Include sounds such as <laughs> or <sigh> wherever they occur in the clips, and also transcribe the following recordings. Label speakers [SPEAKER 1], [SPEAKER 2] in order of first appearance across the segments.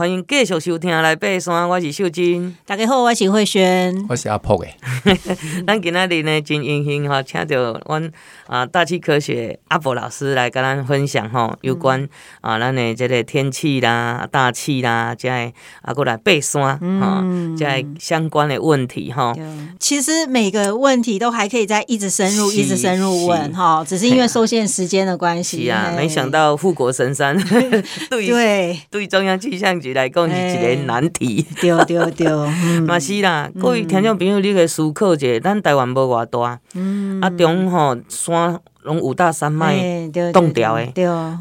[SPEAKER 1] 欢迎继续收听来爬山，我是秀真。
[SPEAKER 2] 大家好，我是慧萱，
[SPEAKER 3] 我是阿婆诶。<laughs>
[SPEAKER 1] 咱今仔日呢真荣幸哈，请到阮啊大气科学阿婆老师来跟咱分享哈，有关啊咱的这个天气啦、大气啦，这啊过来爬山哈，这相关的问题哈。
[SPEAKER 2] 其实每个问题都还可以再一直深入、一直深入问哈，只是因为受限时间的关系。
[SPEAKER 1] 是啊，没想到富国神山 <laughs> 对
[SPEAKER 2] 对
[SPEAKER 1] 对中央气象局来讲是一个难题。
[SPEAKER 2] 对对对，
[SPEAKER 1] 嘛是啦，各位听众朋友，你给思考一下，咱台湾无偌大，啊中吼山。拢五大山脉冻掉诶，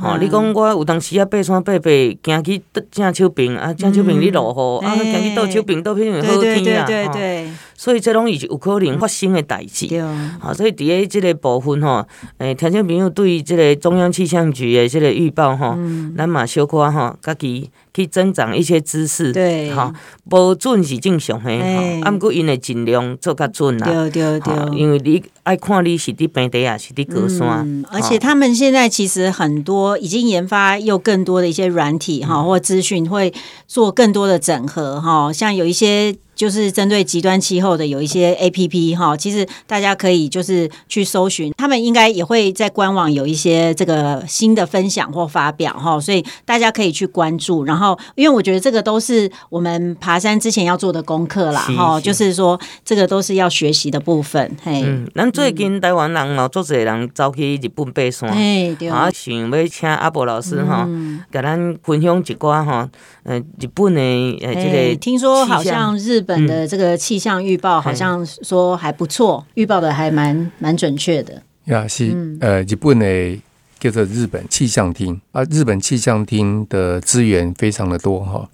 [SPEAKER 1] 吼、哦！你讲我有当时啊，爬山爬爬，行去正手边啊，正手边你落雨、嗯、啊，行去倒手边倒偏好天啊，对对对，所以这拢是有可能发生的代志。对，好，所以伫咧即个部分吼，诶，听众朋友对于即个中央气象局的即个预报吼，咱嘛小可吼，家己去增长一些知识。对，哈，无准是正常诶，啊，毋过因会尽量做较准啦。对对对，因为你爱看你是伫平地啊，是伫高。
[SPEAKER 2] 嗯，而且他们现在其实很多已经研发又更多的一些软体哈，或资讯会做更多的整合哈，像有一些。就是针对极端气候的有一些 APP 哈，其实大家可以就是去搜寻，他们应该也会在官网有一些这个新的分享或发表哈，所以大家可以去关注。然后，因为我觉得这个都是我们爬山之前要做的功课啦哈，就是说这个都是要学习的部分。嘿，
[SPEAKER 1] 嗯，咱最近台湾人哦，做侪人走去日本爬山，哎，对，啊，想要请阿伯老师哈，给咱分享一寡哈，呃，日本的呃这个，
[SPEAKER 2] 听说好像日。本的这个气象预报好像说还不错，预报的还蛮蛮准确的。
[SPEAKER 3] 呀，是呃，日本的叫做日本气象厅。啊，日本气象厅的资源非常的多哈。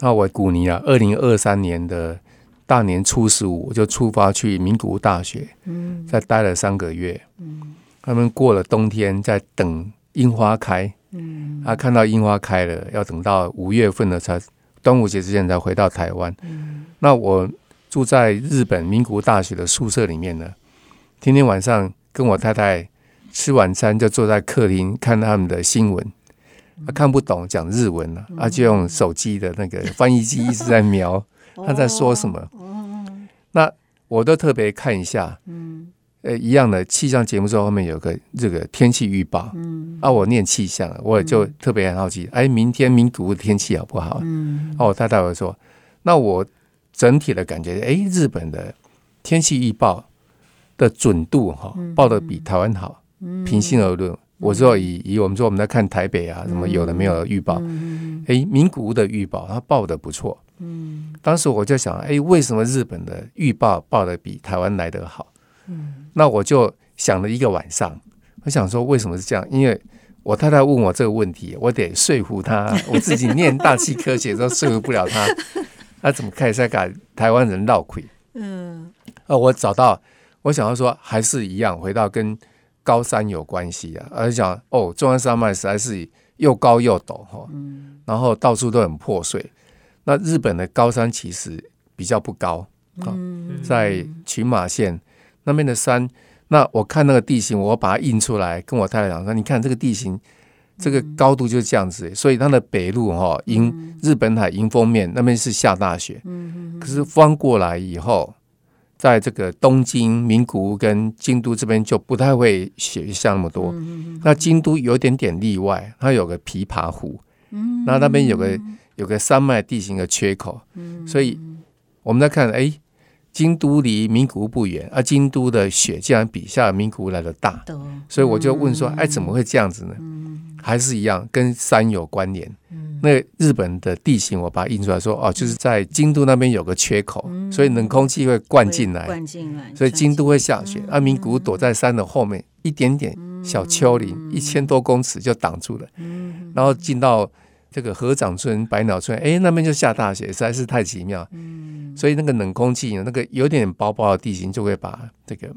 [SPEAKER 3] 那我古尼啊，二零二三年的大年初十五我就出发去名古屋大学，嗯，在待了三个月，嗯，他们过了冬天在等樱花开，嗯，啊，看到樱花开了，要等到五月份了才。端午节之前才回到台湾，嗯，那我住在日本名古屋大学的宿舍里面呢。天天晚上跟我太太吃晚餐，就坐在客厅看他们的新闻。他看不懂讲日文了，他就用手机的那个翻译机一直在瞄他在说什么。那我都特别看一下。呃，一样的气象节目之后，后面有个这个天气预报。嗯，啊，我念气象，我也就特别很好奇，哎，明天名古屋的天气好不好？嗯，哦，我太太会说，那我整体的感觉，哎，日本的天气预报的准度哈，报的比台湾好。平心而论，我说以以我们说我们在看台北啊，什么有的没有的预报，哎，名古屋的预报它报的不错。嗯，当时我就想，哎，为什么日本的预报报的比台湾来得好？嗯，那我就想了一个晚上，我想说为什么是这样？因为我太太问我这个问题，我得说服她。我自己念大气科学都说服不了她，她怎么开始在改台湾人闹鬼？嗯，呃，我找到，我想要说还是一样，回到跟高山有关系啊。而且讲哦，中央山脉实在是又高又陡哈，然后到处都很破碎。那日本的高山其实比较不高啊，在群马县。那边的山，那我看那个地形，我把它印出来，跟我太太讲说：“你看这个地形，这个高度就是这样子。所以它的北路哈，迎日本海迎风面那边是下大雪，可是翻过来以后，在这个东京、名古屋跟京都这边就不太会雪下那么多。那京都有点点例外，它有个琵琶湖，那那边有个有个山脉地形的缺口，所以我们在看，哎。”京都离名古屋不远，而、啊、京都的雪竟然比下名古屋来的大，所以我就问说：“哎，怎么会这样子呢？”还是一样，跟山有关联。那日本的地形，我把它印出来说：“哦，就是在京都那边有个缺口，所以冷空气会灌进来，灌进来，所以京都会下雪。而、啊、名古屋躲在山的后面，一点点小丘陵，一千多公尺就挡住了，然后进到。这个河掌村、百鸟村，哎，那边就下大雪，实在是太奇妙。嗯，所以那个冷空气，那个有点薄薄的地形，就会把这个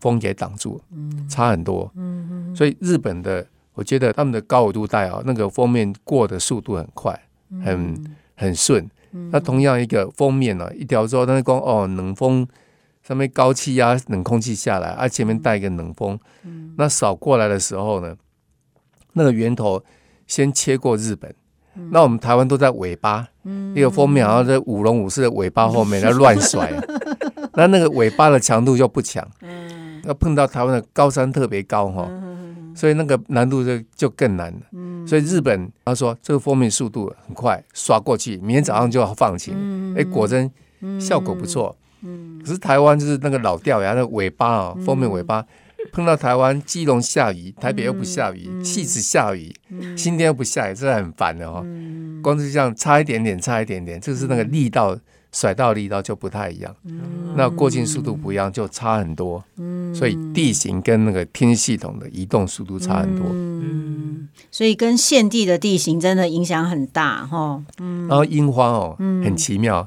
[SPEAKER 3] 风给挡住，嗯，差很多。嗯，所以日本的，我觉得他们的高纬度带啊，那个锋面过的速度很快，很很顺。那同样一个封面呢，一条之后，但是光哦，冷风上面高气压冷空气下来，啊前面带一个冷风，那扫过来的时候呢，那个源头先切过日本。那我们台湾都在尾巴，一个封面好像在舞龙舞狮的尾巴后面 <laughs> 在乱甩，那那个尾巴的强度就不强。要碰到台湾的高山特别高哈，所以那个难度就就更难了。所以日本他说这个封面速度很快，刷过去，明天早上就要放晴。哎，果真效果不错。可是台湾就是那个老掉牙的尾巴啊，封面尾巴。碰到台湾，基隆下雨，台北又不下雨，汐止下雨，新店又不下雨，真的很烦的哦。光是这样差一点点，差一点点，就是那个力道甩到力道就不太一样。那过境速度不一样，就差很多。所以地形跟那个天气系统的移动速度差很多。
[SPEAKER 2] 嗯所以跟现地的地形真的影响很大哈。
[SPEAKER 3] 然后樱花哦，很奇妙。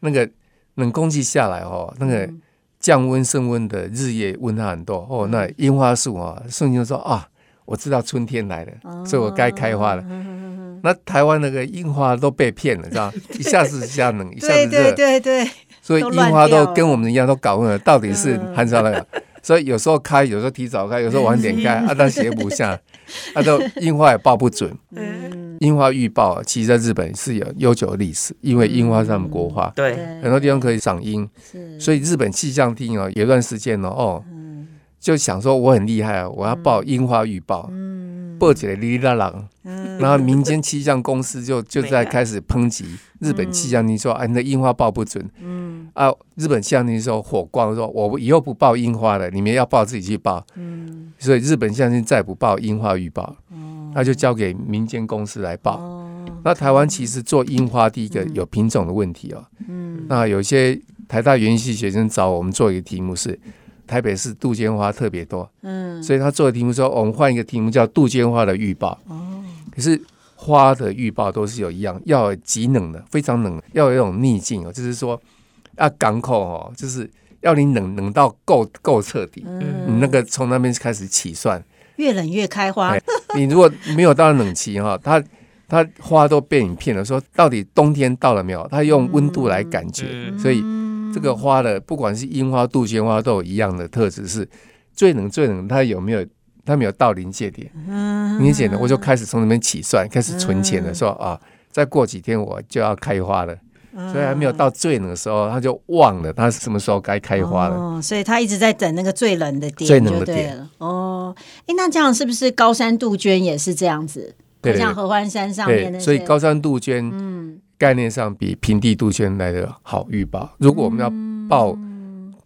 [SPEAKER 3] 那个冷空气下来哦，那个。降温升温的日夜温差很多。哦，那樱花树啊，瞬间说啊，我知道春天来了，哦、所以我该开花了。哦、那台湾那个樱花都被骗了，知道 <laughs> 一下子一下冷，一下子热，
[SPEAKER 2] 对对对，
[SPEAKER 3] 所以樱花都跟我们一样，都搞混了，到底是寒潮来了。所以有时候开，有时候提早开，有时候晚点开，啊，但写不下，<laughs> 啊，都樱花也报不准。樱花预报其实在日本是有悠久的历史，因为樱花是他们国花，
[SPEAKER 1] 对，
[SPEAKER 3] 很多地方可以赏樱，所以日本气象厅哦，有段时间哦，哦，就想说我很厉害啊，我要报樱花预报，报起来哩哩啦啦，然后民间气象公司就就在开始抨击日本气象厅说，哎，那樱花报不准。啊！日本气象厅说火光，说我以后不报樱花了，你们要报自己去报。嗯，所以日本气象厅再不报樱花预报，那就交给民间公司来报。那台湾其实做樱花，第一个有品种的问题哦。嗯，那有些台大园艺系学生找我们做一个题目是台北市杜鹃花特别多，嗯，所以他做的题目说我们换一个题目叫杜鹃花的预报。哦，可是花的预报都是有一样，要极冷的，非常冷，要有一种逆境哦，就是说。啊，港口哦，就是要你冷冷到够够彻底，嗯、你那个从那边开始起算，
[SPEAKER 2] 越冷越开花。<laughs>
[SPEAKER 3] 你如果没有到冷期哈，它它花都被你骗了，说到底冬天到了没有？它用温度来感觉，嗯、所以这个花的不管是樱花、杜鹃花都有一样的特质，是最冷最冷，它有没有？它没有到临界点，临界点我就开始从那边起算，开始存钱了，说啊，再过几天我就要开花了。所以还没有到最冷的时候，他就忘了他什么时候该开花了。
[SPEAKER 2] 哦，所以他一直在等那个最冷的点，
[SPEAKER 3] 最冷的点。
[SPEAKER 2] 哦，哎，那这样是不是高山杜鹃也是这样子？对，像合欢山上面那些。
[SPEAKER 3] 所以高山杜鹃，嗯，概念上比平地杜鹃来的好预报。如果我们要报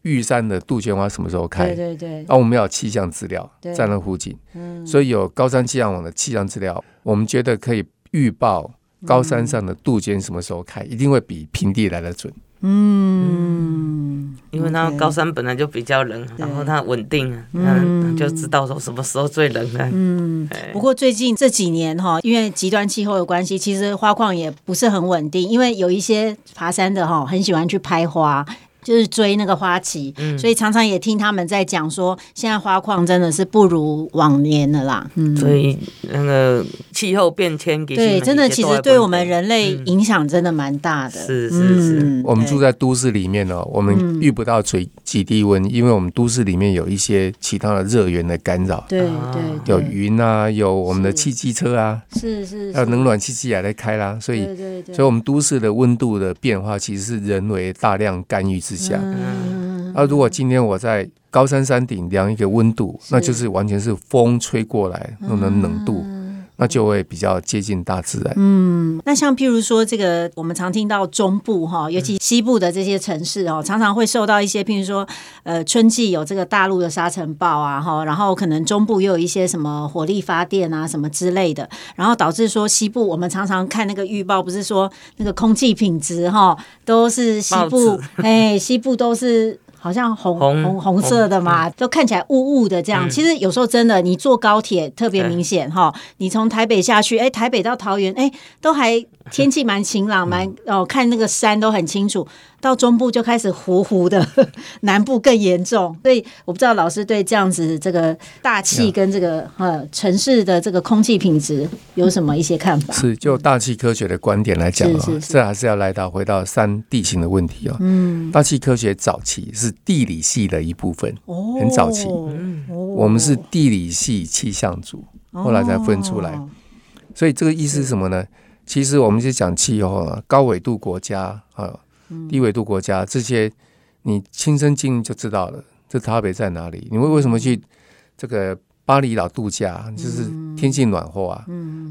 [SPEAKER 3] 玉山的杜鹃花什么时候开？对对对。那我们要有气象资料在那附近，嗯，所以有高山气象网的气象资料，我们觉得可以预报。高山上的杜鹃什么时候开，一定会比平地来的准。
[SPEAKER 1] 嗯，因为那高山本来就比较冷，然后它稳定，嗯，就知道说什么时候最冷了。嗯，
[SPEAKER 2] 不过最近这几年哈，因为极端气候的关系，其实花况也不是很稳定，因为有一些爬山的哈，很喜欢去拍花。就是追那个花期，嗯、所以常常也听他们在讲说，现在花况真的是不如往年了啦。嗯，
[SPEAKER 1] 所以那个气候变迁
[SPEAKER 2] 给，对，真的其实对我们人类影响真的蛮大的。
[SPEAKER 1] 是是是，
[SPEAKER 2] 嗯、
[SPEAKER 3] 我们住在都市里面哦，我们遇不到最极低温，嗯、因为我们都市里面有一些其他的热源的干扰。
[SPEAKER 2] 对对，
[SPEAKER 3] 有云啊，有我们的汽机车啊，
[SPEAKER 2] 是是，
[SPEAKER 3] 还有冷暖气机也在开啦，所以所以我们都市的温度的变化其实是人为大量干预之。嗯，那如果今天我在高山山顶量一个温度，那就是完全是风吹过来那种冷度，那就会比较接近大自然。
[SPEAKER 2] 嗯，那像譬如说这个，我们常听到中部哈，尤其西部的这些城市哦，常常会受到一些，譬如说呃，春季有这个大陆的沙尘暴啊哈，然后可能中部又有一些什么火力发电啊什么之类的，然后导致说西部我们常常看那个预报，不是说那个空气品质哈都是西部哎，西部都是。好像红红红色的嘛，都看起来雾雾的这样。其实有时候真的，你坐高铁特别明显哈。你从台北下去，哎，台北到桃园，哎，都还天气蛮晴朗，蛮哦，看那个山都很清楚。到中部就开始糊糊的，<laughs> 南部更严重。所以我不知道老师对这样子这个大气跟这个呃城市的这个空气品质有什么一些看法？
[SPEAKER 3] 是就大气科学的观点来讲啊，这还是要来到回到山地形的问题哦。嗯，大气科学早期是地理系的一部分，哦很早期。我们是地理系气象组，后来才分出来。所以这个意思是什么呢？其实我们就讲气候啊，高纬度国家啊，低纬度国家这些，你亲身经历就知道了，这差别在哪里？你为为什么去这个巴厘岛度假？就是天气暖和啊。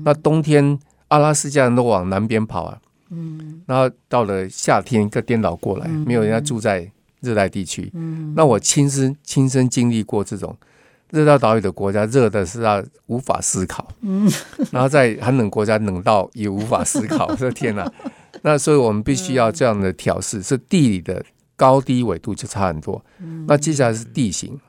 [SPEAKER 3] 那冬天阿拉斯加人都往南边跑啊。然后到了夏天，一个颠倒过来，没有人家住在热带地区。那我亲身亲身经历过这种。热带岛屿的国家，热的是啊无法思考。嗯，然后在寒冷国家，冷到也无法思考。这天哪！<laughs> 那所以我们必须要这样的调试，是地理的高低纬度就差很多。那接下来是地形，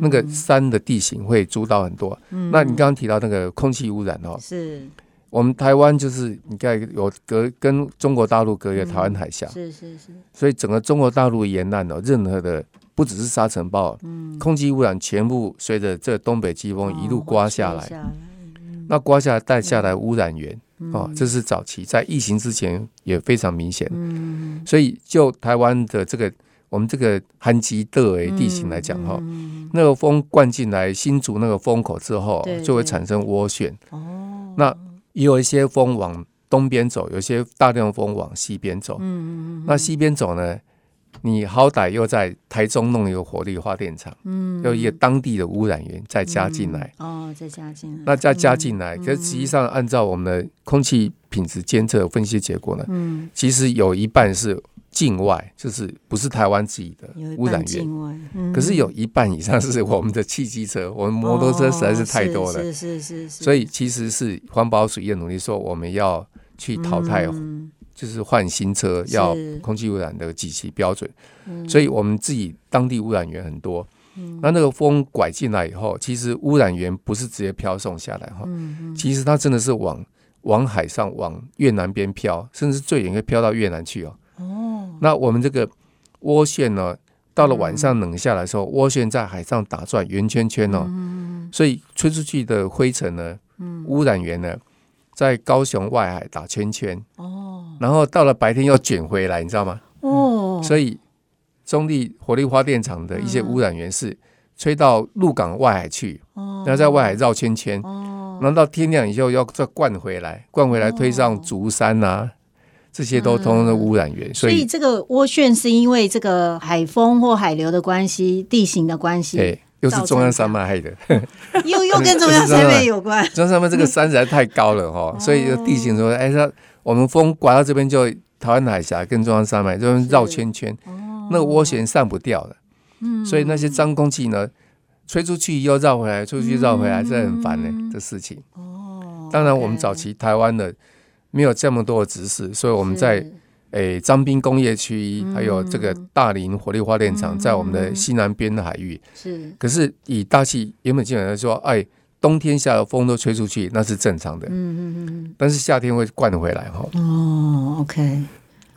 [SPEAKER 3] 那个山的地形会主导很多。那你刚刚提到那个空气污染哦，是。我们台湾就是你看有隔跟中国大陆隔一个台湾海峡，是是是，所以整个中国大陆沿岸哦，任何的。不只是沙尘暴，嗯、空气污染全部随着这东北季风一路刮下来，那刮下来带下来污染源，嗯、哦，这是早期在疫情之前也非常明显。嗯、所以就台湾的这个我们这个旱极的诶地形来讲，哈、嗯，那个风灌进来新竹那个风口之后，就会产生涡旋。哦，那也有一些风往东边走，有些大量风往西边走。嗯、那西边走呢？你好歹又在台中弄一个火力发电厂，嗯，又一个当地的污染源再加进来，
[SPEAKER 2] 哦，再加进来，
[SPEAKER 3] 那再加进来，可是实际上按照我们的空气品质监测分析结果呢，嗯，其实有一半是境外，就是不是台湾自己的污染源，可是有一半以上是我们的汽机车，我们摩托车实在是太多了，是是是，所以其实是环保署也努力说我们要去淘汰。就是换新车要空气污染的几期标准，嗯、所以我们自己当地污染源很多。嗯、那那个风拐进来以后，其实污染源不是直接飘送下来哈，其实它真的是往往海上往越南边飘，甚至最远会飘到越南去哦。哦，那我们这个涡旋呢，到了晚上冷下来的时候，涡旋在海上打转圆圈圈哦，嗯、所以吹出去的灰尘呢，污染源呢，在高雄外海打圈圈。哦。然后到了白天又卷回来，你知道吗？哦，所以中立火力发电厂的一些污染源是吹到鹿港外海去，然后在外海绕圈圈，然后到天亮以后要再灌回来，灌回来推上竹山啊，这些都通通的污染源。所以
[SPEAKER 2] 这个涡旋是因为这个海风或海流的关系，地形的关系，
[SPEAKER 3] 对，又是中央山脉害的，
[SPEAKER 2] 又又跟 <laughs> 中央山脉有关。
[SPEAKER 3] 中央山脉这个山实在太高了哈，所以地形说，哎它。我们风刮到这边，就台湾海峡跟中央山脉这边绕圈圈，哦、那个涡旋散不掉的，嗯、所以那些脏空气呢，吹出去又绕回来，出去绕回来，这、嗯、很烦的、欸、这事情。哦，当然我们早期台湾的没有这么多的知识，所以我们在诶彰滨工业区，还有这个大林火力发电厂，在我们的西南边的海域，是。可是以大气原本基本上说，哎。冬天下的风都吹出去，那是正常的。嗯嗯嗯。但是夏天会灌回来哈。
[SPEAKER 2] 哦，OK。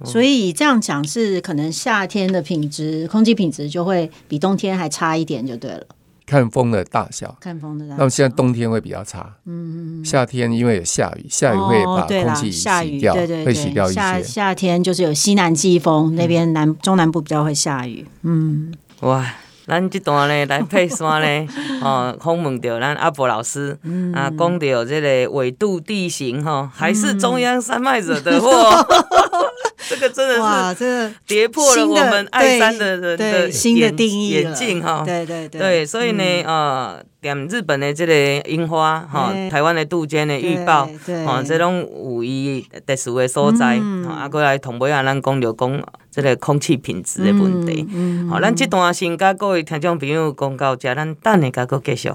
[SPEAKER 2] 所以这样讲是可能夏天的品质，空气品质就会比冬天还差一点，就对了。
[SPEAKER 3] 看风的大小。
[SPEAKER 2] 看风的大小。
[SPEAKER 3] 那么现在冬天会比较差。嗯嗯。夏天因为有下雨，下雨会把空气洗掉，对对，会洗掉一些。
[SPEAKER 2] 夏夏天就是有西南季风，那边南中南部比较会下雨。嗯。哇。
[SPEAKER 1] 咱这段呢来配山呢，<laughs> 哦，访问到咱阿伯老师，嗯、啊，讲到这个纬度地形哈，还是中央山脉惹的祸。<laughs> <laughs> 这个真的是哇，这个跌破了我们爱山的人的
[SPEAKER 2] 新的定义
[SPEAKER 1] 眼镜哈。对对对，对，所以呢，呃，点日本的这个樱花哈，台湾的杜鹃的预报，哦，这种有伊特殊的所在，啊，过来同尾啊，咱讲就讲这个空气品质的问题。好，咱这段先甲各位听众朋友讲到这，咱等下再搁继续。